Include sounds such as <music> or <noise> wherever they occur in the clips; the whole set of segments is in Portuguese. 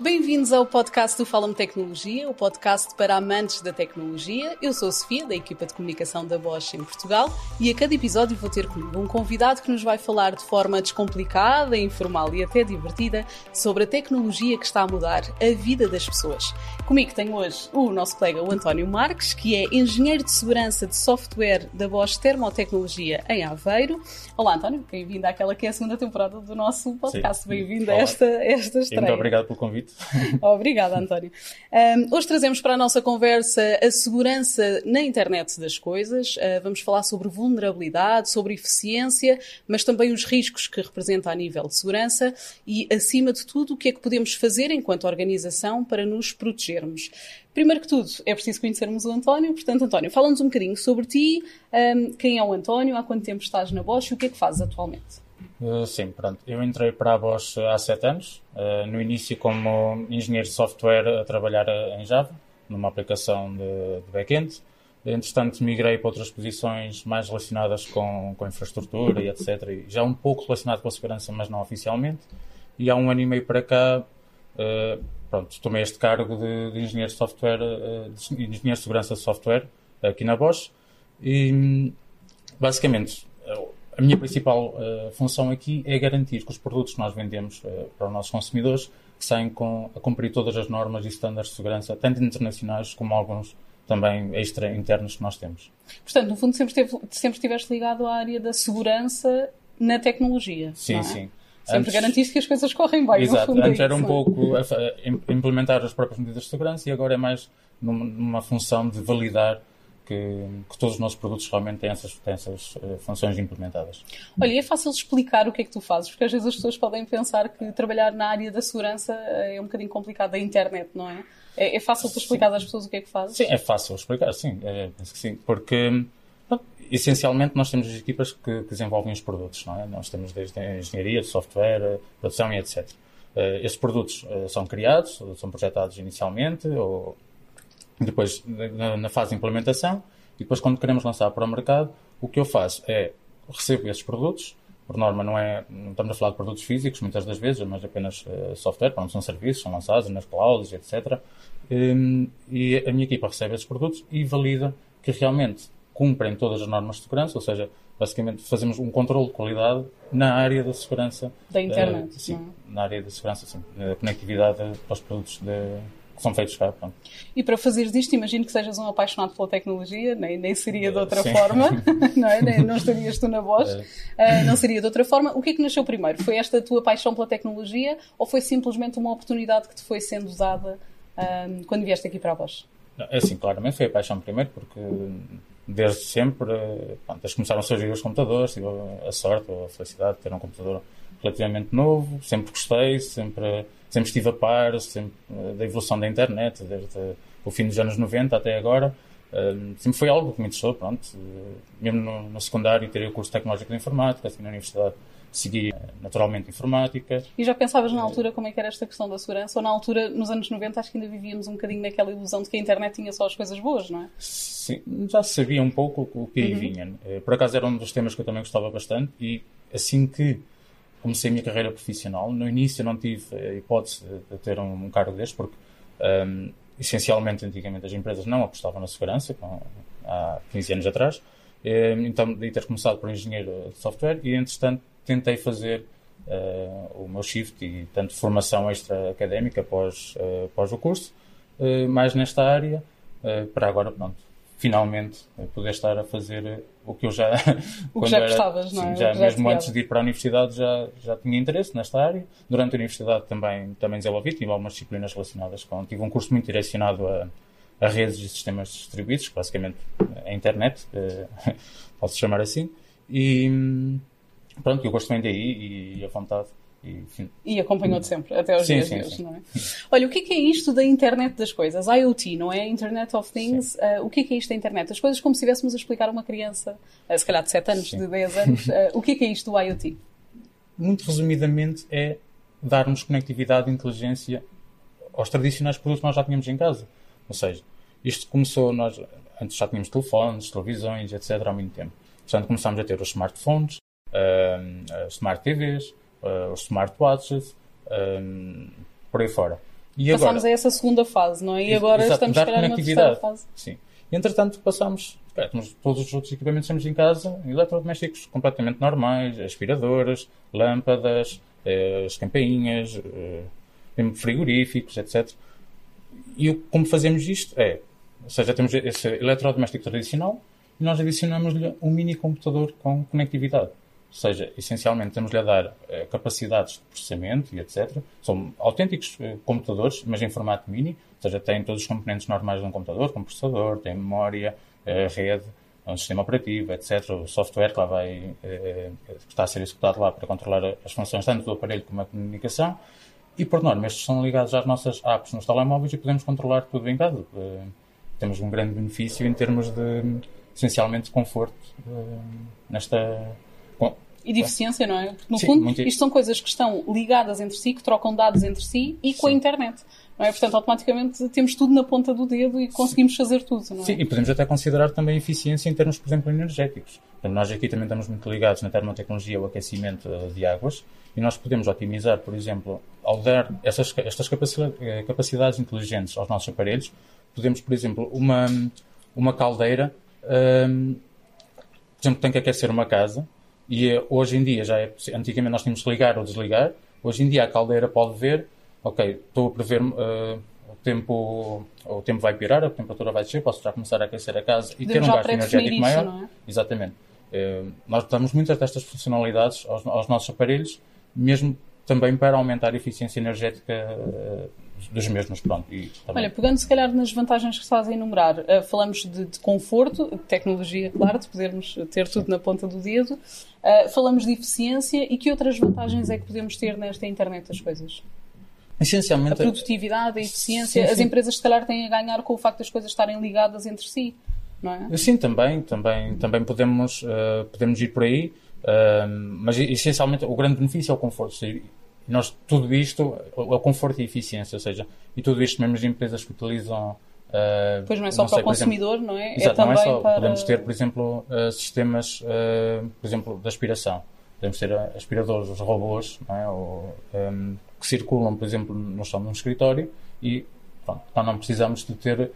Bem-vindos ao podcast do Fala-me Tecnologia, o podcast para amantes da tecnologia. Eu sou a Sofia, da equipa de comunicação da Bosch em Portugal, e a cada episódio vou ter comigo um convidado que nos vai falar de forma descomplicada, informal e até divertida sobre a tecnologia que está a mudar a vida das pessoas. Comigo tenho hoje o nosso colega o António Marques, que é engenheiro de segurança de software da Bosch Termotecnologia em Aveiro. Olá, António, bem-vindo àquela que é a segunda temporada do nosso podcast. Bem-vindo a esta, esta estreia. Muito obrigado pelo convite. <laughs> Obrigada, António. Um, hoje trazemos para a nossa conversa a segurança na internet das coisas. Uh, vamos falar sobre vulnerabilidade, sobre eficiência, mas também os riscos que representa a nível de segurança e, acima de tudo, o que é que podemos fazer enquanto organização para nos protegermos. Primeiro que tudo, é preciso conhecermos o António. Portanto, António, fala-nos um bocadinho sobre ti, um, quem é o António, há quanto tempo estás na Bosch e o que é que fazes atualmente? Uh, sim, pronto. Eu entrei para a Bosch há sete anos, uh, no início como engenheiro de software a trabalhar eh, em Java, numa aplicação de, de back-end. Entretanto, migrei para outras posições mais relacionadas com, com infraestrutura e etc. Já um pouco relacionado com a segurança, mas não oficialmente. E há um ano e meio para cá, pronto, tomei este cargo de, de engenheiro de software, de engenheiro de segurança de software aqui na Bosch. E, basicamente, a minha principal uh, função aqui é garantir que os produtos que nós vendemos uh, para os nossos consumidores saem com, a cumprir todas as normas e estándares de segurança, tanto internacionais como alguns também extra-internos que nós temos. Portanto, no fundo, sempre, sempre estiveste ligado à área da segurança na tecnologia. Sim, é? sim. Sempre antes, garantiste que as coisas correm bem. Exato, fundo, é antes era um não? pouco a, a, implementar as próprias medidas de segurança e agora é mais numa, numa função de validar que, que, todos os nossos produtos realmente têm essas, têm essas uh, funções implementadas. Olha, e é fácil explicar o que é que tu fazes, porque às vezes as pessoas podem pensar que trabalhar na área da segurança é um bocadinho complicado da internet, não é? É, é fácil tu explicar às pessoas o que é que fazes? Sim, é fácil explicar, sim, é, penso que sim, porque essencialmente nós temos as equipas que, que, desenvolvem os produtos, não é? Nós temos desde a engenharia, software, produção e etc. Uh, estes produtos uh, são criados, são projetados inicialmente, ou depois na, na, fase de implementação e depois quando queremos lançar para o mercado, o que eu faço é recebo esses produtos, por norma não é, não estamos a falar de produtos físicos muitas das vezes, mas apenas uh, software, quando são serviços, são lançados nas clouds, etc. Um, e a minha equipa recebe esses produtos e valida que realmente cumprem todas as normas de segurança, ou seja, basicamente fazemos um controle de qualidade na área da segurança da internet, uh, sim, na área da segurança, sim, da conectividade para os produtos de que são feitos cá. Pronto. E para fazeres disto, imagino que sejas um apaixonado pela tecnologia, nem, nem seria de outra Sim. forma, <laughs> não é? Nem, não estarias tu na voz, é. uh, não seria de outra forma. O que é que nasceu primeiro? Foi esta tua paixão pela tecnologia ou foi simplesmente uma oportunidade que te foi sendo usada uh, quando vieste aqui para a voz? É assim, claramente foi a paixão primeiro, porque desde sempre, pronto, que começaram a surgir os computadores, tive a sorte ou a felicidade de ter um computador relativamente novo, sempre gostei, sempre sempre estive a par sempre, eh, da evolução da internet, desde o fim dos anos 90 até agora. Uh, sempre foi algo que me interessou, pronto. Mesmo no, no secundário, tirei o curso tecnológico de informática, assim, na universidade segui naturalmente informática. E já pensavas na altura como é que era esta questão da segurança? Ou na altura, nos anos 90, acho que ainda vivíamos um bocadinho naquela ilusão de que a internet tinha só as coisas boas, não é? Sim, já sabia um pouco o que aí uhum. vinha. Por acaso era um dos temas que eu também gostava bastante e assim que comecei a minha carreira profissional. No início não tive a hipótese de ter um, um cargo deste, porque um, essencialmente antigamente as empresas não apostavam na segurança, com, há 15 anos atrás. Hum, então, de ter começado por engenheiro de software e, entretanto, tentei fazer uh, o meu shift e, tanto, formação extra académica após, uh, após o curso, uh, mais nesta área, para agora, pronto, finalmente poder estar a fazer o que eu já <laughs> o que já era, gostavas, não é? Já, já mesmo antes de ir para a universidade já, já tinha interesse nesta área. Durante a universidade também, também desenvolvi, tive algumas disciplinas relacionadas com. Tive um curso muito direcionado a, a redes e sistemas distribuídos, basicamente a internet, eh, <laughs> posso chamar assim. E pronto, eu gosto bem daí e a vontade e, e acompanhou-te sempre, até aos sim, dias sim, de hoje, não é? Olha, o que é, que é isto da internet das coisas? IoT, não é? Internet of Things. Uh, o que é, que é isto da internet das coisas? Como se estivéssemos a explicar a uma criança, uh, se calhar de 7 anos, sim. de 10 anos, uh, o que é, que é isto do IoT? Muito resumidamente é darmos conectividade e inteligência aos tradicionais produtos que nós já tínhamos em casa. Ou seja, isto começou, nós antes já tínhamos telefones, televisões, etc. há muito tempo. Portanto, começámos a ter os smartphones, uh, smart TVs, uh, os smartwatches, um, por aí fora. E Passámos agora, a essa segunda fase, não é? E agora exato, estamos, calhar, na terceira fase. Sim. Entretanto, passamos é, temos todos os outros equipamentos que temos em casa, eletrodomésticos completamente normais, aspiradoras, lâmpadas, eh, as campainhas, eh, frigoríficos, etc. E como fazemos isto é, ou seja, temos esse eletrodoméstico tradicional e nós adicionamos-lhe um mini computador com conectividade. Ou seja, essencialmente temos-lhe a dar eh, capacidades de processamento e etc. São autênticos eh, computadores, mas em formato mini, ou seja, têm todos os componentes normais de um computador, como processador, tem memória, a rede, um sistema operativo, etc. O software que lá vai, eh, está a ser executado lá para controlar as funções tanto do aparelho como a comunicação. E, por norma, estes são ligados às nossas apps nos telemóveis e podemos controlar tudo em casa. Eh, temos um grande benefício em termos de, essencialmente, conforto eh, nesta... E de eficiência, não é? Porque, no Sim, fundo, isto são coisas que estão ligadas entre si, que trocam dados entre si e com Sim. a internet. Não é? Portanto, automaticamente temos tudo na ponta do dedo e conseguimos Sim. fazer tudo. Não é? Sim, e podemos até considerar também eficiência em termos, por exemplo, energéticos. Portanto, nós aqui também estamos muito ligados na termotecnologia, o aquecimento eh, de águas, e nós podemos otimizar, por exemplo, ao dar essas, estas eh, capacidades inteligentes aos nossos aparelhos, podemos, por exemplo, uma, uma caldeira, um, por exemplo, tem que aquecer uma casa, e eh, hoje em dia já é, antigamente nós tínhamos que ligar ou desligar, hoje em dia a caldeira pode ver ok, estou a prever uh, o tempo, o tempo vai pirar, a temperatura vai descer, posso já começar a aquecer a casa e ter um gasto energético maior. É? Exatamente. Uh, nós damos muitas destas funcionalidades aos, aos, nossos aparelhos, mesmo também para aumentar a eficiência energética uh, dos mesmos. Pronto, e Olha, pegando se calhar nas vantagens que estás a enumerar, uh, falamos de, de, conforto, de tecnologia, claro, de podermos ter tudo na ponta do dedo, uh, falamos de eficiência e que outras vantagens é que podemos ter nesta internet das coisas? Essencialmente, a produtividade, a eficiência, sim, sim. as empresas se calhar têm a ganhar com o facto das coisas estarem ligadas entre si, não é? Sim, também, também, também podemos, uh, podemos ir por aí, mas essencialmente o grande benefício é o conforto. E nós, tudo isto, o conforto e a eficiência, ou seja, e tudo isto mesmo as empresas que utilizam Uh, pois não é só não para sei, o consumidor, exemplo, não é? Exato, é não é só. Para... Podemos ter, por exemplo, uh, sistemas, uh, por exemplo, de aspiração. Podemos ter aspiradores, os robôs, é? Ou, um, que circulam, por exemplo, no chão de um escritório e pronto, então não precisamos de ter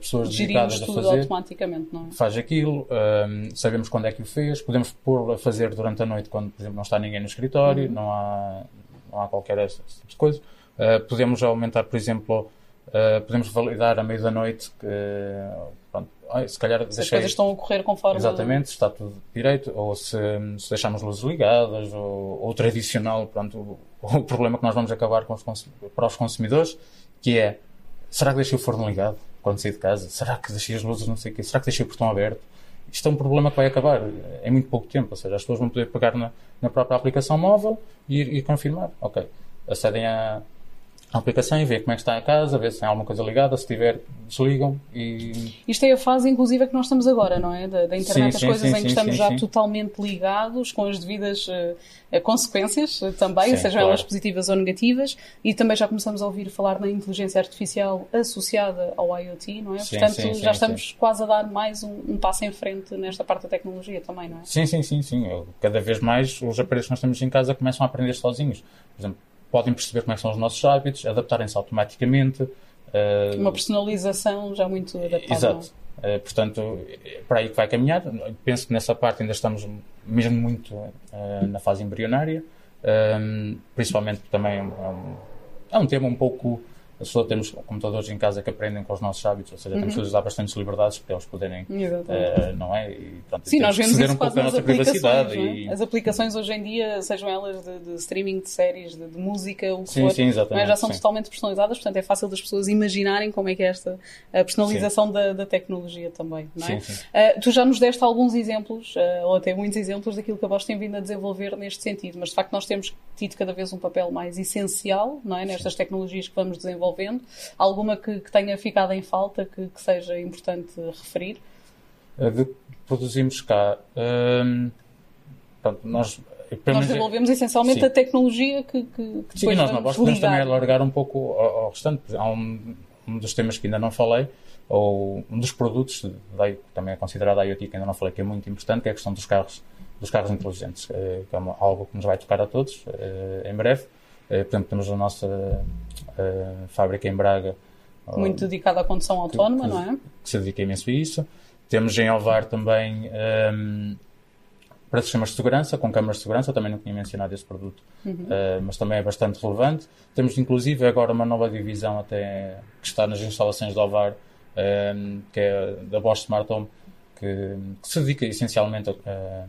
pessoas dedicadas a fazer. automaticamente, não é? Faz aquilo, um, sabemos quando é que o fez, podemos pôr a fazer durante a noite quando, por exemplo, não está ninguém no escritório, uhum. não, há, não há qualquer tipo de coisa. Uh, podemos aumentar, por exemplo, uh, podemos validar à meio da noite que, pronto, se calhar se deixei... as coisas estão a ocorrer conforme... Exatamente, está tudo direito, ou se, se deixarmos luzes ligadas, ou, ou tradicional, pronto, o, o, problema que nós vamos acabar com os, para os consumidores, que é, será que deixei o forno ligado quando saí de casa? Será que deixei as luzes não sei o quê? Será que deixei o portão aberto? Isto é um problema que vai acabar em muito pouco tempo, ou seja, as pessoas vão poder pegar na, na própria aplicação móvel e, e confirmar, ok, acedem a, a aplicação e ver como é que está a casa, ver se tem alguma coisa ligada, se tiver, desligam e... Isto é a fase, inclusive, que nós estamos agora, não é? Da, da internet, sim, as sim, coisas sim, em que estamos já totalmente ligados, com as devidas uh, consequências uh, também, sejam claro. elas positivas ou negativas, e também já começamos a ouvir falar na inteligência artificial associada ao IoT, não é? Portanto, já estamos quase a dar mais um, um, passo em frente nesta parte da tecnologia também, não é? Sim, sim, sim, sim. Cada vez mais os aparelhos que nós temos em casa começam a aprender sozinhos. Por exemplo, podem perceber como é são os nossos hábitos, adaptarem-se automaticamente. Uh, Uma personalização já muito adaptada. Exato. Uh, portanto, é para aí que vai caminhar. Penso que nessa parte ainda estamos mesmo muito uh, na fase embrionária, principalmente também é um, é um tema um pouco só temos computadores em casa que aprendem com os nossos hábitos, ou seja, temos uhum. que lhes dar bastantes liberdades para eles poderem, uh, não é? E, Sim, nós vemos isso um pouco da nossa privacidade. É? E... As aplicações hoje em dia, sejam elas de, de streaming de séries, de, de, música, o que sim, for, sim, é? já são sim. totalmente personalizadas, portanto é fácil das pessoas imaginarem como é que é esta a personalização da, da, tecnologia também, não é? Sim, uh, tu já nos deste alguns exemplos, uh, ou até muitos exemplos daquilo que a Bosch tem vindo a desenvolver neste sentido, mas de facto nós temos tido cada vez um papel mais essencial, não é? Nestas tecnologias que vamos desenvolver desenvolvendo? Alguma que, que tenha ficado em falta que, que seja importante referir? De produzimos cá. Hum, pronto, nós nós desenvolvemos essencialmente sim. a tecnologia que, que, que Sim, nós na Bosch podemos também alargar um pouco ao, ao restante. Há um, um, dos temas que ainda não falei, ou um dos produtos, que também é considerado a IoT, que ainda não falei, que é muito importante, que é a questão dos carros, dos carros inteligentes, que é algo que nos vai tocar a todos eh, em breve. Eh, portanto, temos a nossa uh, fábrica em Braga. Muito dedicada à condução autónoma, que, não é? Que se dedica imenso a isso. Temos em Alvar também um, para sistemas de segurança, com câmaras de segurança, também não tinha mencionado esse produto, uhum. uh, mas também é bastante relevante. Temos inclusive agora uma nova divisão até que está nas instalações de Alvar, um, que é da Bosch Smart Home, que, que se dedica essencialmente a,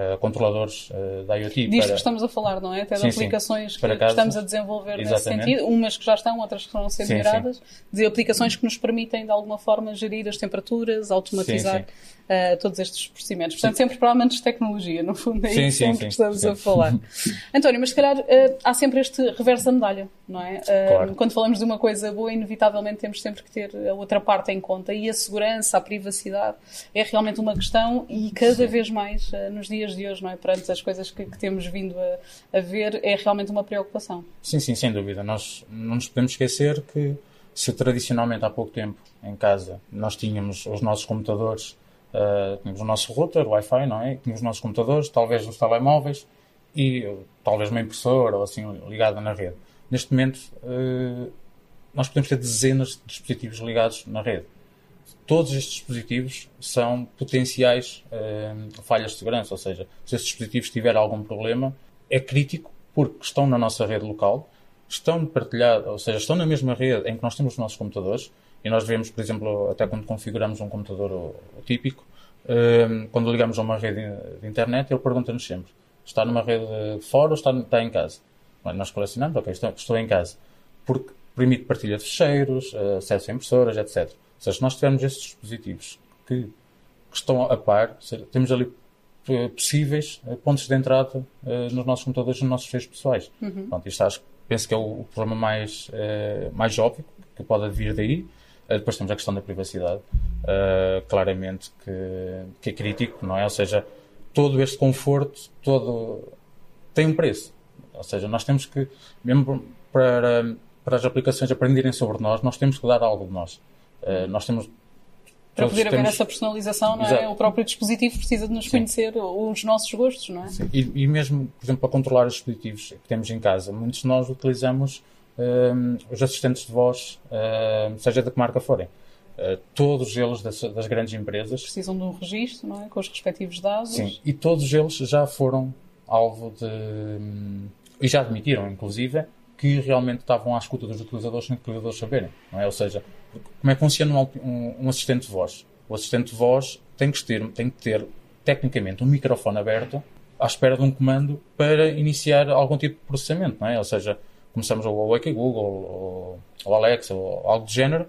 uh, controladores uh, da IoT. Disto para... que estamos a falar, não é? Até de sim, aplicações sim, que, estamos a desenvolver Exatamente. nesse sentido, umas que já estão, outras que estão a ser sim, melhoradas, de aplicações que nos permitem de alguma forma gerir as temperaturas, automatizar uh, todos estes procedimentos. Portanto, sempre para amantes de tecnologia, no fundo, é isso sempre que estamos a falar. <laughs> António, mas se calhar há sempre este reverso da medalha, não é? Claro. Quando falamos de uma coisa boa, inevitavelmente temos sempre que ter a outra parte em conta e a segurança, a privacidade é realmente uma questão e cada vez mais nos dias dias de hoje, não é? Perante as coisas que, que temos vindo a, a, ver, é realmente uma preocupação. Sim, sim, sem dúvida. Nós não nos podemos esquecer que se tradicionalmente há pouco tempo em casa nós tínhamos os nossos computadores, uh, tínhamos o nosso router, Wi-Fi, não é? Tínhamos os nossos computadores, talvez os telemóveis e talvez uma impressora ou assim ligada na rede. Neste momento, uh, nós podemos ter dezenas de dispositivos ligados na rede todos estes dispositivos são potenciais uh, falhas de segurança, ou seja, se estes dispositivos tiverem algum problema, é crítico porque estão na nossa rede local, estão partilhados, ou seja, estão na mesma rede em que nós temos os nossos computadores, e nós vemos, por exemplo, até quando configuramos um computador o, o típico, uh, quando ligamos a uma rede de internet, ele pergunta-nos sempre, está numa rede fora ou está, está em casa? Bem, nós colecionamos, ok, estou, estou em casa, porque permite partilha de fecheiros, uh, acesso a impressoras, etc. Ou seja, se nós tivermos estes dispositivos que, que estão a par, seja, temos ali eh, possíveis eh, pontos de entrada uh, nos nossos computadores, nos nossos feios pessoais. Uhum. Pronto, isto acho, penso que é o, o problema mais, uh, mais óbvio que pode vir daí. Uh, depois temos a questão da privacidade, claramente que, que é crítico, não é? Ou seja, todo este conforto, todo tem um preço. Ou seja, nós temos que, mesmo para, para as aplicações aprenderem sobre nós, nós temos que dar algo de nós. Uh, nós temos para poder haver temos... essa personalização, não é? O próprio dispositivo precisa de nos Sim. conhecer os nossos gostos, não é? E, e, mesmo, por exemplo, para controlar os dispositivos que temos em casa, muitos de nós utilizamos os assistentes de voz, um, seja de que marca forem. Uh, todos eles das, das, grandes empresas precisam de um registro, não é? Com os respectivos dados. Sim, e todos eles já foram alvo de. Um, e já admitiram, inclusive, que realmente estavam à escuta dos utilizadores sem os utilizadores saberem. Não é? Ou seja, como é que funciona um, um, assistente de voz? O assistente de voz tem que, ter, tem que ter, tecnicamente, um microfone aberto à espera de um comando para iniciar algum tipo de processamento. Não é? Ou seja, começamos o Wake Google, ou, Alexa, ou algo do género,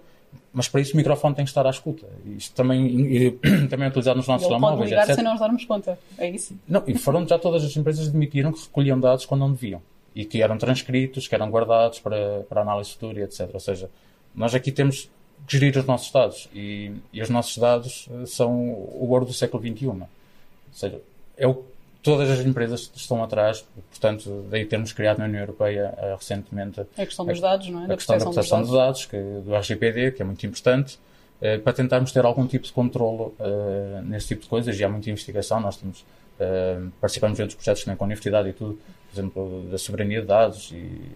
mas para isso o microfone tem que estar à escuta. Isto também, e, <clears throat> também é utilizado nos nossos telemóveis. Pode ligar etc. sem nós darmos conta, é isso? Não, e foram já todas as empresas admitiram que recolhiam dados quando não deviam e que eram transcritos, que eram guardados para, para análise futura, etc. Ou seja, nós aqui temos que gerir os nossos dados e, e os nossos dados eh, são o ouro do século XXI. Ou seja, é o todas as empresas estão atrás, portanto, daí termos criado na União Europeia uh, recentemente a questão dos dados, não é? Da a questão da proteção dos dados, que, do RGPD, que é muito importante, uh, para tentarmos ter algum tipo de controlo uh, nesse tipo de coisas, e há muita investigação, nós temos, participamos de outros projetos também com a universidade e tudo, por exemplo, da soberania de dados, e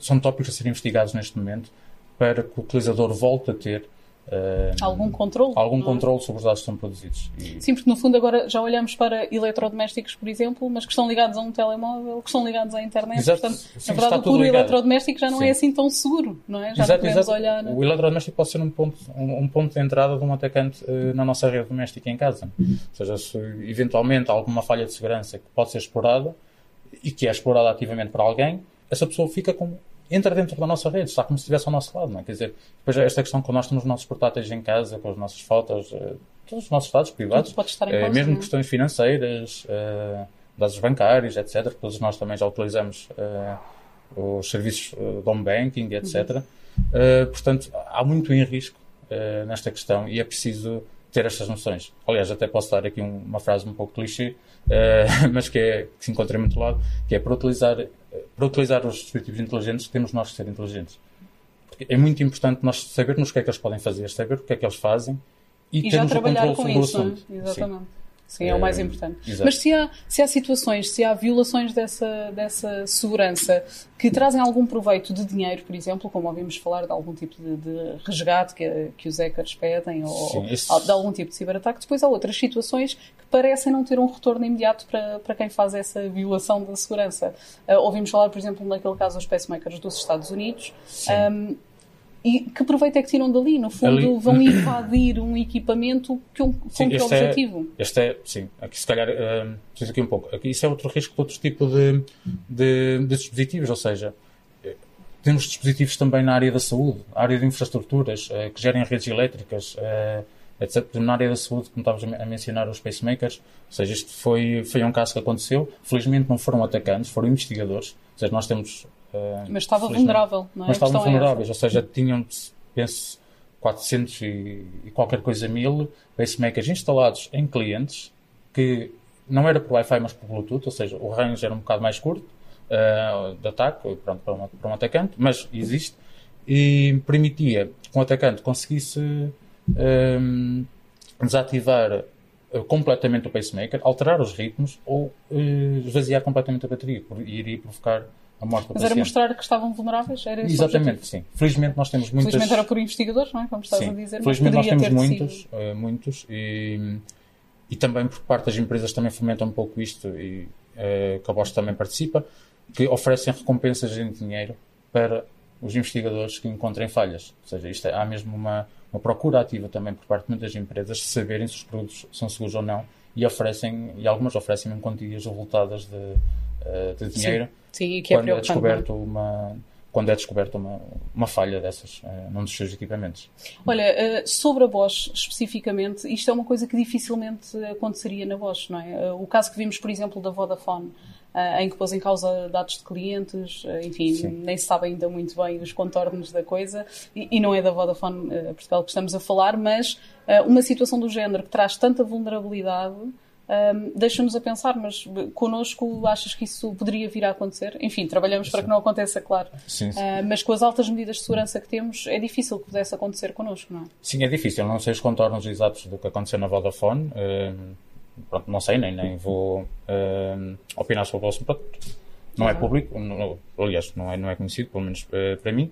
são tópicos a serem investigados neste momento para que o utilizador volte a ter Uh, algum controle? Algum é? controle sobre os dados que são produzidos. E... Sim, porque no fundo agora já olhamos para eletrodomésticos, por exemplo, mas que estão ligados a um telemóvel, que estão ligados à internet. Exato. Portanto, Sim, na verdade, o puro eletrodoméstico já não Sim. é assim tão seguro, não é? Já exato, podemos exato. olhar. O eletrodoméstico pode ser um ponto, um, um ponto de entrada de um atacante uh, na nossa rede doméstica em casa. Ou seja, se eventualmente há alguma falha de segurança que pode ser explorada e que é explorada ativamente por alguém, essa pessoa fica com entra dentro da nossa rede, está como se estivesse ao nosso lado, não é? Quer dizer, depois esta questão quando nós temos os nossos portáteis em casa, com as nossas fotos, uh, todos os nossos dados privados, uh, mesmo é? questões financeiras, uh, dados bancários, etc., todos nós também já utilizamos os serviços de home banking, etc. Uhum. portanto, há muito em risco nesta questão e é preciso ter estas noções. Aliás, até posso dar aqui um, uma frase um pouco clichê, <laughs> mas que, é, que se encontra em muito lado, que é para utilizar, para utilizar os dispositivos inteligentes, temos nós que ser inteligentes. Porque é muito importante nós sabermos o que é que eles podem fazer, saber o que é que eles fazem e, e termos o controle sobre isso, o assunto. Exatamente. Sim. Sim, é o mais importante. Exato. Mas se há, se há situações, se há violações dessa, dessa segurança que trazem algum proveito de dinheiro, por exemplo, como ouvimos falar de algum tipo de, de resgate que, que os hackers pedem, ou, Sim, esse... de algum tipo de ciberataque, depois há outras situações que parecem não ter um retorno imediato para, para quem faz essa violação da segurança. Uh, ouvimos falar, por exemplo, naquele caso dos pacemakers dos Estados Unidos. Um, e que proveito é que tiram dali? No fundo, Ali... vão invadir um equipamento que um, sim, com que é objetivo? É, este é, sim, aqui se calhar, uh, preciso aqui um pouco. Aqui, isso é outro risco de outro tipo de, de, de, dispositivos, ou seja, temos dispositivos também na área da saúde, área de infraestruturas, uh, que gerem redes elétricas, uh, etc. Na área da saúde, como estavas a mencionar os pacemakers, ou seja, isto foi, foi um caso que aconteceu. Felizmente não foram atacantes, foram investigadores. Ou seja, nós temos mas estava vulnerável, não é? Mas estavam é vulneráveis, ou seja, tinham, penso, 400 e, e, qualquer coisa mil pacemakers instalados em clientes que não era por Wi-Fi, mas por Bluetooth, ou seja, o range era um bocado mais curto uh, de ataque, pronto, para, uma, para um atacante, mas existe, e permitia que um atacante conseguisse um, desativar completamente o pacemaker, alterar os ritmos ou uh, esvaziar completamente a bateria, e iria provocar a morte Mas era mostrar que estavam vulneráveis? Era Exatamente, sim. Felizmente nós temos muitas... Felizmente era por investigadores, não é? Como estás sim. a dizer. Felizmente nós temos muitos, uh, muitos e, e também por parte das empresas também fomentam um pouco isto e uh, que a Bosch também participa, que oferecem recompensas em dinheiro para os investigadores que encontrem falhas. Ou seja, isto é, há mesmo uma, uma procura ativa também por parte de muitas empresas de saberem se os produtos são seguros ou não e oferecem, e algumas oferecem mesmo quantias voltadas de, uh, de dinheiro. Sim Sim, que é quando é, descoberto uma quando é descoberta uma, uma falha dessas uh, num dos seus equipamentos. Olha, uh, sobre a Bosch especificamente, isto é uma coisa que dificilmente aconteceria na Bosch, não é? Uh, o caso que vimos, por exemplo, da Vodafone, em que pôs em causa dados de clientes, enfim, Sim. nem se sabe ainda muito bem os contornos da coisa, e, e não é da Vodafone Portugal que estamos a falar, mas uma situação do género que traz tanta vulnerabilidade um, deixa-nos a pensar, mas connosco achas que isso poderia vir a acontecer? Enfim, trabalhamos sim. para que não aconteça, claro. Sim, sim. Uh, mas com as altas medidas de segurança que temos, é difícil que pudesse acontecer connosco, não é? Sim, é difícil. Não sei os contornos exatos do que aconteceu na Vodafone. Uh, pronto, não sei, nem, nem vou uh, opinar sobre o assunto. Não é público, não, aliás, não é, não é conhecido, pelo menos uh, para mim.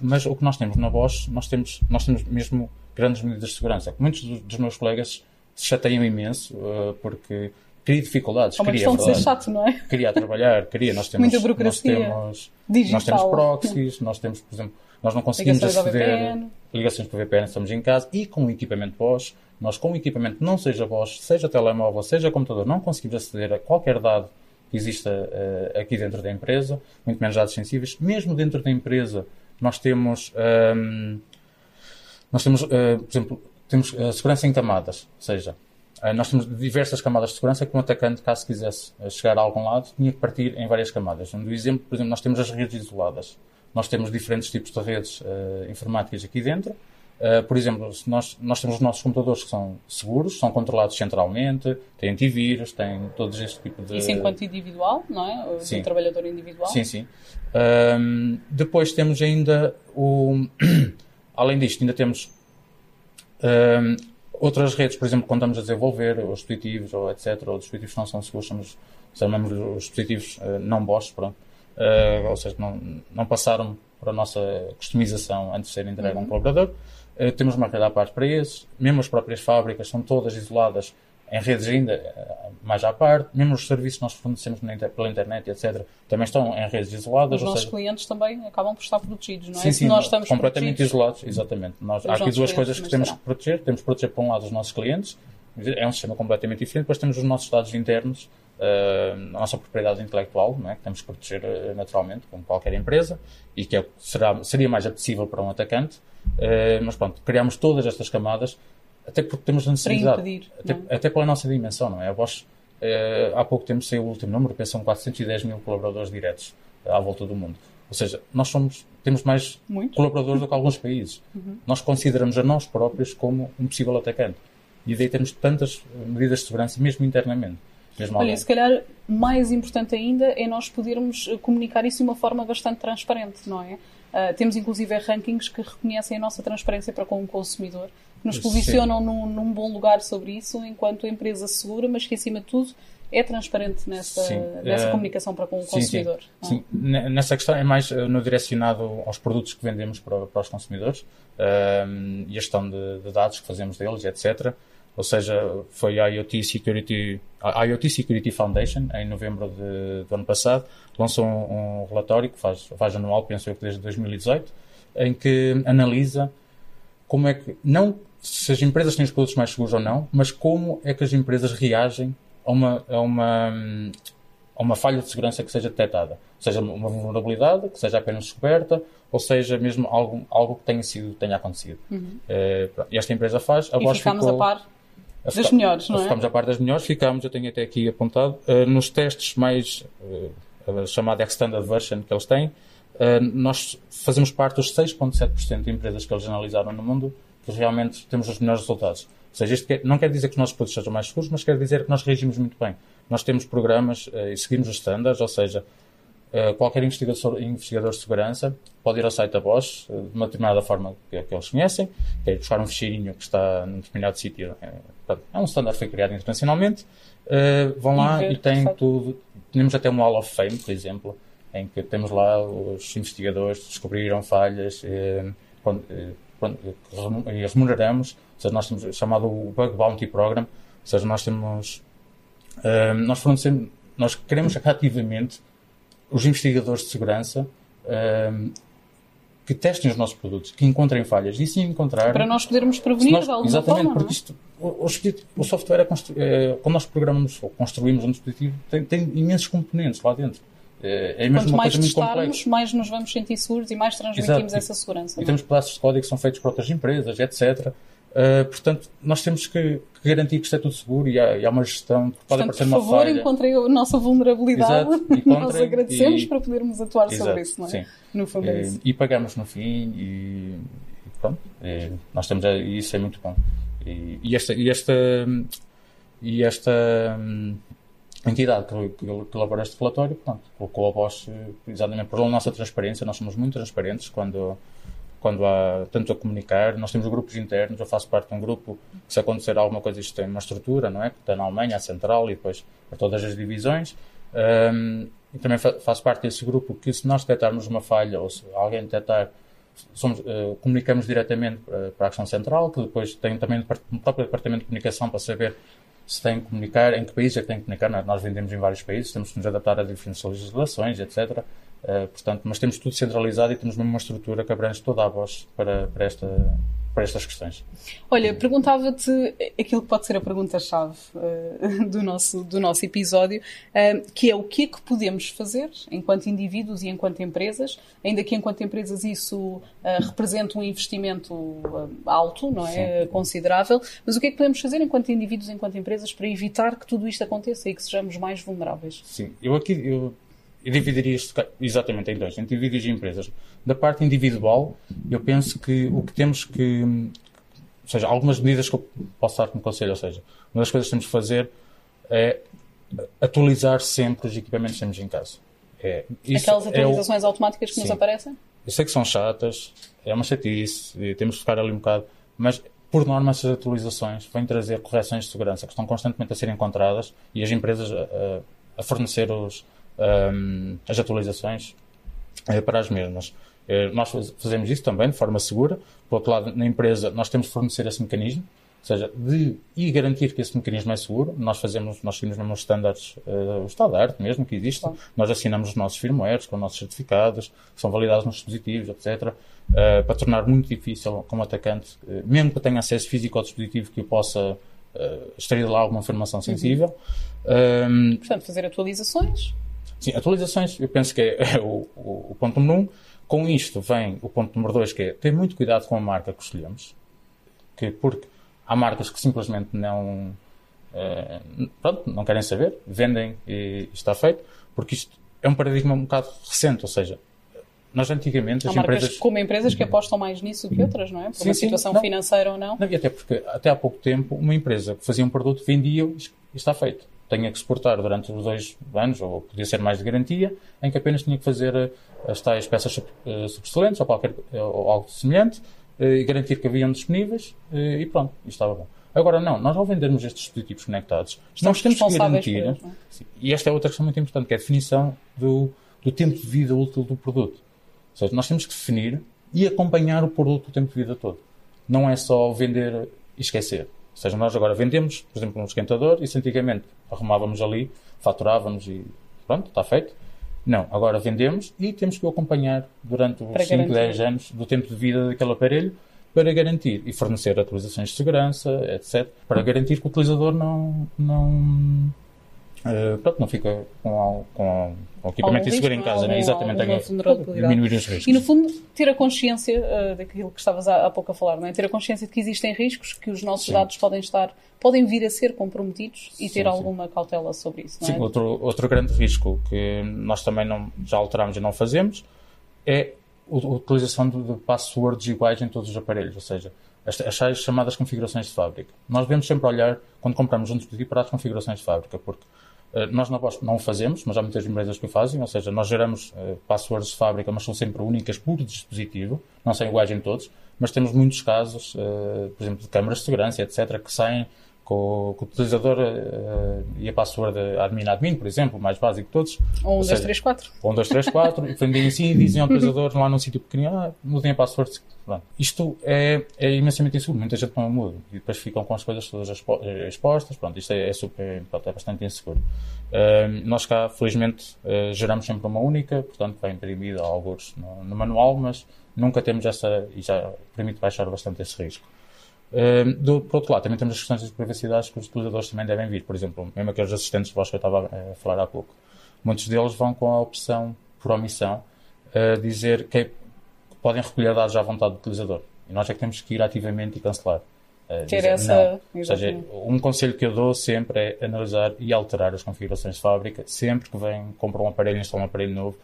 Mas o que nós temos na Bosch, nós temos, nós temos mesmo grandes medidas de segurança. Muitos dos, meus colegas chateiam imenso uh, porque cria dificuldades. É uma queria, de ser chato, não é? Queria trabalhar, queria. Nós temos, Muita burocracia. Nós temos, nós temos proxies, nós temos, por exemplo, nós não conseguimos ligações aceder ligações por VPN, estamos em casa e com o equipamento Bosch, nós com o equipamento não seja Bosch, seja telemóvel, seja computador, não conseguimos aceder a qualquer dado que exista uh, aqui dentro da empresa, muito menos dados sensíveis. Mesmo dentro da empresa, nós temos, um, ehm, nós temos, uh, por exemplo, temos a segurança em camadas, ou seja, eh, nós temos diversas camadas de segurança que um atacante, caso quisesse eh, chegar a algum lado, tinha que partir em várias camadas. Um exemplo, por exemplo, nós temos as redes isoladas. Nós temos diferentes tipos de redes uh, informáticas aqui dentro. Uh, por exemplo, nós, nós temos os nossos computadores que são seguros, são controlados centralmente, têm antivírus, têm todos este tipo de... Isso enquanto individual, não é? O sim. trabalhador individual. Sim, sim. depois temos ainda o... <clears throat> Além disto, ainda temos um, outras redes, por exemplo, quando estamos a desenvolver os dispositivos ou etc., ou dispositivos que não são seguros, chamamos, chamamos os dispositivos uh, não Bosch, pronto. Uh, ou seja, não, não passaram para a nossa customização antes de serem entregue uhum. a um colaborador. Uh, temos uma rede à parte para esses. Mesmo as próprias fábricas são todas isoladas em redes ainda eh, mais à parte, mesmo os serviços que nós fornecemos pela internet, etc., também estão em redes isoladas. Os nossos seja... clientes também acabam por estar protegidos, não é? Sim, sim, nós estamos completamente isolados, exatamente. Nós, há aqui duas coisas que temos será. que proteger. Temos que proteger, por um lado, os nossos clientes, é um sistema completamente diferente, depois temos os nossos dados internos, uh, a nossa propriedade intelectual, não é? que temos que proteger uh, naturalmente, como qualquer empresa, e que é, será, seria mais apetecível para um atacante. Mas pronto, criamos todas estas camadas até porque temos a necessidade. Impedir, até, é? até, pela nossa dimensão, não é? A Bosch, eh, há pouco tempo saiu o último número, pensam 410 mil colaboradores diretos à volta do mundo. Ou seja, nós somos, temos mais Muito. colaboradores do que alguns países. <laughs> Uhum. Nós consideramos a nós próprios como um possível atacante. E daí temos tantas medidas de segurança, mesmo internamente. Mesmo Olha, se calhar mais importante ainda é nós podermos comunicar isso de uma forma bastante transparente, não é? Uh, temos inclusive rankings que reconhecem a nossa transparência para com o consumidor, nos posicionam num, num, bom lugar sobre isso enquanto empresa segura, mas que acima de tudo é transparente nessa, nessa uh, comunicação para com o sim, consumidor. Sim. sim, nessa questão é mais uh, no direcionado aos produtos que vendemos para, para os consumidores uh, e a gestão de, de, dados que fazemos deles, etc. Ou seja, foi a IoT Security, a IoT Security Foundation, em novembro de, do ano passado, lançou um, um, relatório que faz, faz anual, penso eu que desde 2018, em que analisa como é que, não se as empresas têm os produtos mais seguros ou não, mas como é que as empresas reagem a uma, a uma, a uma falha de segurança que seja detectada. Seja uma vulnerabilidade, que seja apenas descoberta, ou seja mesmo algo, algo que tenha, sido, tenha acontecido. Uhum. É, esta empresa faz. A e ficamos ficou, a par das melhores, não é? Ficamos a par das melhores, ficamos, eu tenho até aqui apontado, uh, nos testes mais, uh, a chamada Extended Version que eles têm, uh, nós fazemos parte dos 6,7% de empresas que eles analisaram no mundo que realmente temos os melhores resultados. Ou seja, isto quer, não quer dizer que os nossos produtos sejam mais seguros, mas quer dizer que nós reagimos muito bem. Nós temos programas uh, e seguimos os standards, ou seja, uh, qualquer investigador, investigador de segurança pode ir ao site da Bosch uh, de uma determinada forma que, que, eles conhecem, que é buscar um ficheirinho que está num determinado sítio. É, um standard que foi criado internacionalmente. vão lá e, têm tudo. Temos até um Wall of Fame, por exemplo, em que temos lá os investigadores que descobriram falhas e remuneramos ou seja, nós temos o chamado Bug Bounty Program, ou seja, nós temos, uh, nós fornecemos, nós queremos ativamente os investigadores de segurança uh, que testem os nossos produtos, que encontrem falhas e se encontrar... Para nós podermos prevenir nós, de alguma Exatamente, forma, porque isto, o, o, software é, é, quando nós programamos ou construímos um dispositivo, tem, tem imensos componentes lá dentro. É, é Quanto mais testarmos, mais nos vamos sentir seguros e mais transmitimos Exato. essa segurança. E, e temos pedaços de código que são feitos para outras empresas, etc. Uh, portanto, nós temos que, que, garantir que isto é tudo seguro e há, e há uma gestão que pode portanto, aparecer uma falha. Por favor, encontrem a nossa vulnerabilidade. Exato, <laughs> nós agradecemos e... para podermos atuar Exato, sobre isso, não é? Sim. No fundo é, é E pagamos no fim e, e pronto. É, nós temos e isso é muito bom. E, e esta e esta e esta entidade que, elaborou este relatório, pronto, colocou a voz exatamente por a nossa transparência. Nós somos muito transparentes quando quando há tanto a comunicar. Nós temos grupos internos, eu faço parte de um grupo que se acontecer alguma coisa, isto tem uma estrutura, não é? Que está na Alemanha, a central e depois para todas as divisões. Um, e também faço parte desse grupo que se nós detectarmos uma falha ou se alguém detectar, somos, uh, comunicamos diretamente para, para a questão central, que depois tem também um próprio departamento de comunicação para saber se tem que comunicar, em que país é que tem que comunicar. Nós vendemos em vários países, temos que nos adaptar a diferentes legislações, etc. Uh, portanto, mas temos tudo centralizado e temos mesmo uma estrutura que abrange toda a voz para, para, esta, para estas questões. Olha, perguntava-te aquilo que pode ser a pergunta-chave uh, do, nosso, do nosso episódio, uh, que é o que é que podemos fazer enquanto indivíduos e enquanto empresas, ainda que enquanto empresas isso represente um investimento alto, não é? Sim. Considerável, mas o que é que podemos fazer enquanto indivíduos e enquanto empresas para evitar que tudo isto aconteça e que sejamos mais vulneráveis? Sim, eu aqui eu eu dividiria isto exatamente em dois, entre indivíduos e empresas. Da parte individual, eu penso que o que temos que. Ou seja, algumas medidas que eu posso dar como conselho, ou seja, uma das coisas que temos que fazer é atualizar sempre os equipamentos que temos em casa. É, Aquelas atualizações é o... automáticas que Sim. nos aparecem? Eu sei que são chatas, é uma chatice, temos que ficar ali um bocado, mas por norma essas atualizações vêm trazer correções de segurança que estão constantemente a ser encontradas e as empresas a, a fornecer os, um, as atualizações uh, para as mesmas. Uh, nós fazemos isso também de forma segura. Por outro lado, na empresa, nós temos de fornecer esse mecanismo, ou seja, de, e garantir que esse mecanismo é seguro. Nós fazemos, nós seguimos mesmo os standards, uh, o estado da arte mesmo que existe. Nós assinamos os nossos firmwares com os nossos certificados, são validados nos dispositivos, etc. Uh, para tornar muito difícil, como atacante, uh, mesmo que tenha acesso físico ao dispositivo, que eu possa extrair de lá alguma informação sensível. Uhum. Um, Portanto, fazer atualizações Sim, atualizações, eu penso que é, <laughs> é o, o, o, ponto número um. Com isto vem o ponto número dois, que é ter muito cuidado com a marca que escolhemos. Que, porque há marcas que simplesmente não, é, pronto, não querem saber, vendem e está feito, porque isto é um paradigma um bocado recente, ou seja, nós antigamente as há empresas... como empresas que apostam mais nisso do que outras, não é? Por sim, uma sim, situação financeira ou não. não. E até porque, até há pouco tempo, uma empresa que fazia um produto vendia e está feito. Tinha que suportar durante os dois anos, ou podia ser mais de garantia, em que apenas tinha que fazer eh, as tais peças uh, subsolentes ou, qualquer, ou algo semelhante e garantir que haviam disponíveis e pronto, e estava bom. Agora não, nós ao vendermos estes dispositivos conectados, nós temos que garantir, eles, é? e esta é outra questão muito importante, que é a definição do, do tempo de vida útil do produto. Ou seja, nós temos que definir e acompanhar o produto o tempo de vida todo. Não é só vender e esquecer. Ou seja, nós agora vendemos, por exemplo, um esquentador, e se antigamente arrumávamos ali, faturávamos e pronto, está feito. Não, agora vendemos e temos que o acompanhar durante os 5, 10 anos do tempo de vida daquele aparelho para garantir e fornecer atualizações de segurança, etc. Para garantir que o utilizador não, não, Uh, pronto, não fica com, com, com equipamento inseguro em casa, né? exatamente, diminuir os riscos. E no fundo, ter a consciência uh, daquilo que estavas há, há, pouco a falar, não é? ter a consciência de que existem riscos, que os nossos sim. dados podem estar, podem vir a ser comprometidos e ter sim, alguma sim. cautela sobre isso. Não sim, é? outro, outro grande risco que nós também não, já alteramos e não fazemos é a utilização de, de passwords iguais em todos os aparelhos, ou seja, as, as chamadas configurações de fábrica. Nós devemos sempre olhar, quando compramos um dispositivo, para as configurações de fábrica, porque eh, nós na Bosch não o fazemos, mas há muitas empresas que o fazem, ou seja, nós geramos uh, passwords de fábrica, mas são sempre únicas por dispositivo, não são iguais em todos, mas temos muitos casos, uh, por exemplo, de câmaras de segurança, etc., que saem com, com o utilizador uh, e a password admin-admin, por exemplo, o mais básico de todos. Ou um, dois, três, quatro. Ou um, dois, três, quatro. <laughs> e vendem assim e dizem ao utilizador lá num sítio pequenino, ah, mudem a password. Pronto. Isto é, é imensamente inseguro. Muita gente não muda. E depois ficam com as coisas todas expostas. Pronto, isto é, é super, pronto, é bastante inseguro. Uh, nós cá, felizmente, uh, geramos sempre uma única, portanto, vai imprimida alguns no, no manual, mas nunca temos essa, e já permite baixar bastante esse risco. Uh, do, por outro lado, também temos as questões de privacidade que os utilizadores também devem vir. Por exemplo, mesmo aqueles assistentes de voz que eu estava a falar há pouco. Muitos deles vão com a opção, por omissão, uh, dizer que, é, podem recolher dados à vontade do utilizador. E nós é que temos que ir ativamente e cancelar. Uh, Ter essa... Ou seja, um conselho que eu dou sempre é analisar e alterar as configurações de fábrica. Sempre que vem, compra um aparelho, instala um aparelho novo,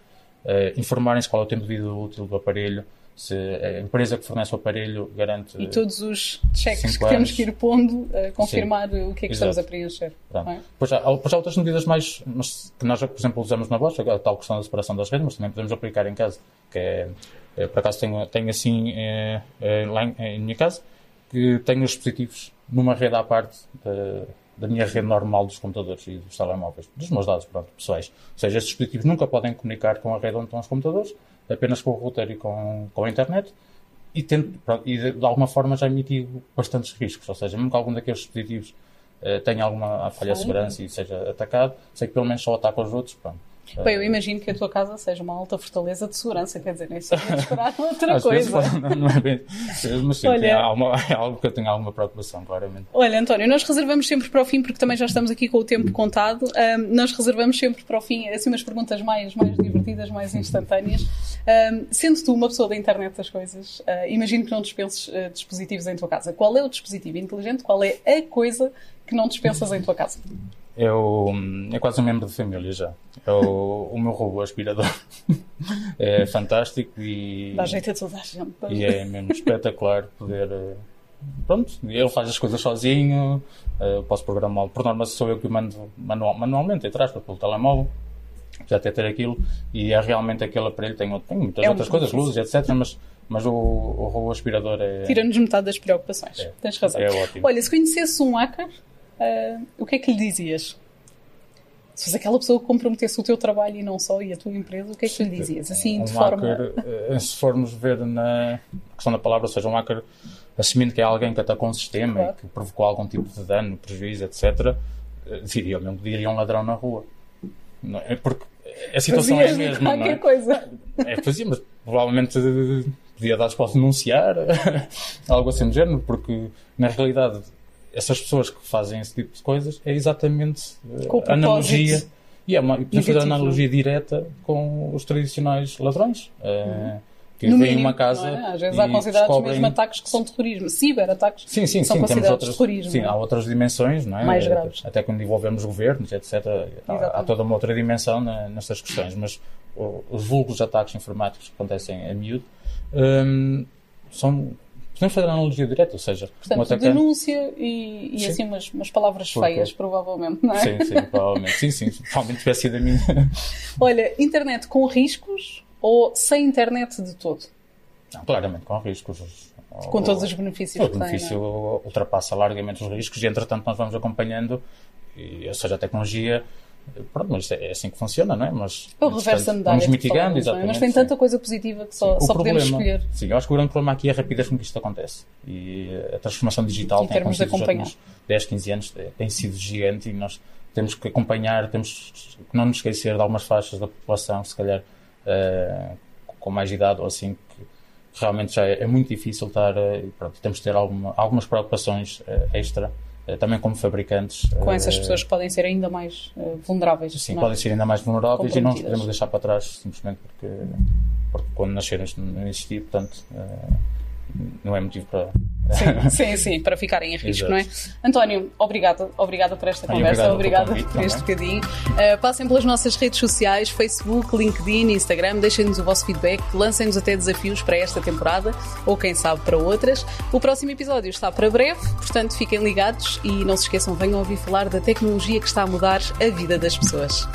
uh, informarem-se qual é o tempo de vida útil do aparelho, se a empresa que fornece o aparelho garante. E todos os checks que temos que ir pondo a confirmar Sim. o que é que Exato. estamos a preencher. É? Pois, há, pois há outras medidas mais que nós, por exemplo, usamos na Bosch, a tal questão da separação das redes, mas também podemos aplicar em casa. Que é, é por acaso tenho, tenho assim é, é, lá em, em, minha casa, que tenho os dispositivos numa rede à parte da, da minha rede normal dos computadores e dos telemóveis, dos meus dados pronto, pessoais. Ou seja, estes dispositivos nunca podem comunicar com a rede onde estão os computadores apenas com o router e com, com a internet e, tento, pronto, e de, de, alguma forma já mitigo bastantes riscos. Ou seja, mesmo que algum daqueles dispositivos uh, tenha alguma falha de segurança e seja atacado, sei que pelo menos só ataca os outros. Pronto. Bem, eu imagino que a tua casa seja uma alta fortaleza de segurança, quer dizer, nem esperar <laughs> outra coisa. Vezes, não, não é bem, mas sim, Olha, é, alguma, é algo que eu tenho alguma preocupação, claramente. Olha, António, nós reservamos sempre para o fim, porque também já estamos aqui com o tempo contado, um, nós reservamos sempre para o fim, assim, umas perguntas mais, mais divertidas, mais instantâneas. Um, sendo tu uma pessoa da internet das coisas, uh, imagino que não dispenses uh, dispositivos em tua casa. Qual é o dispositivo inteligente? Qual é a coisa que não dispensas em tua casa? É, o, é quase um membro de família já. É o, o meu robô aspirador. <laughs> é fantástico e. Dá jeito a toda a gente. E é mesmo espetacular poder. Eh, pronto, ele faz as coisas sozinho, uh, posso programá-lo. Por norma, sou eu que o mando manual, manualmente, atrás, pelo telemóvel. Já até ter aquilo. E é realmente aquele aparelho. Tem, tem muitas é outras coisas, luzes, etc. Mas, mas o, o robô aspirador é. Tira-nos metade das preocupações. É, Tens razão. É ótimo. Olha, se conhecesse um hacker uh, o que é que lhe dizias? Se fosse aquela pessoa que comprometesse o teu trabalho e não só, e a tua empresa, o que é que lhe dizias? Assim, um de forma. Hacker, eh, se formos ver na questão da palavra, ou seja, um hacker assumindo que é alguém que atacou um sistema claro. e que provocou algum tipo de dano, prejuízo, etc., eh, diria mesmo que diria um ladrão na rua. Não é? Porque a situação Fazias é a mesma. Qualquer não é? coisa. É, fazia, mas provavelmente podia dar para denunciar, <laughs> algo assim do género, porque na realidade essas pessoas que fazem esse tipo de coisas é exatamente uh, analogia. E é uma, podemos fazer analogia direta com os tradicionais ladrões. Uh, que no vêm uma casa. É? Às vezes há considerados descobrem... mesmo ataques que são terrorismo, ciberataques sim, sim, são sim, considerados outras, terrorismo. Sim, é? há outras dimensões, não é? Mais graves. Até quando envolvemos governos, etc. Há, há, toda uma outra dimensão na, nestas questões, mas os vulgos ataques informáticos que acontecem a miúdo um, são Podemos fazer a analogia direta, ou seja, Portanto, atacante... denúncia e, e assim umas, umas palavras Porque- feias, provavelmente, não é? Sim, sim, provavelmente. Sim, sim, provavelmente tivesse sido a minha. <laughs> Olha, internet com riscos ou sem internet de todo? Não, claramente, com riscos. Com todos os benefícios O que tem. é? benefício ultrapassa largamente os riscos e, entretanto, nós vamos acompanhando, e, ou seja, a tecnologia. Pronto, mas é assim que funciona, não é? Mas, É o reverso da medalha. Vamos que mitigando, é? exatamente. Mas tem sim. tanta coisa positiva que só, O só podemos problema- escolher. Sim, eu acho que o grande problema aqui é a rapidez com que isto acontece. E a transformação digital Em tem acontecido nos últimos 10, 15 anos, tem sido gigante e nós temos que acompanhar, temos que não nos esquecer de algumas faixas da população, se calhar eh, com mais idade ou assim, que realmente já é, é muito difícil estar, e pronto, temos de ter alguma- algumas preocupações eh, extra, também como fabricantes. Com essas eh, pessoas que podem ser ainda mais eh, vulneráveis. Sim, é? podem ser ainda mais vulneráveis e não os podemos deixar para trás simplesmente porque, porque quando nasceram não existia, portanto eh, não é motivo para. Sim, <laughs> sim, sim, para ficarem em risco, Exato. não é? António, obrigada, obrigada por esta conversa, obrigado obrigada por este bocadinho. Uh, passem pelas nossas redes sociais, Facebook, LinkedIn, Instagram, deixem-nos o vosso feedback, lancem-nos até desafios para esta temporada ou quem sabe para outras. O próximo episódio está para breve, portanto fiquem ligados e não se esqueçam, venham ouvir falar da tecnologia que está a mudar a vida das pessoas.